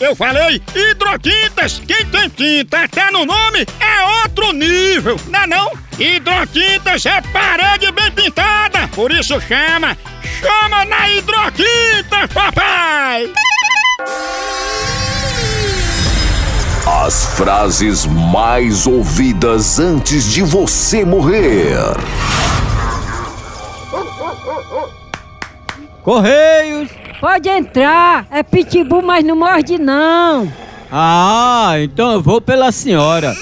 Eu falei hidrotintas. Quem tem tinta até no nome é outro nível, não é não? Hidrotintas é parede bem pintada, por isso chama. Chama na hidrotinta, papai! As frases mais ouvidas antes de você morrer. Correios! Pode entrar, é pitbull, mas não morde não. Ah, então eu vou pela senhora.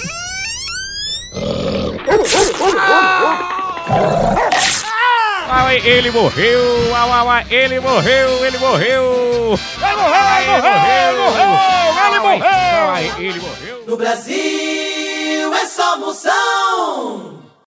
Ah, ele morreu! Ah, ah, ah, ele morreu! Ele morreu! Ele morreu! Ele morreu! Ele morreu! Ele morreu! No Brasil é só moção.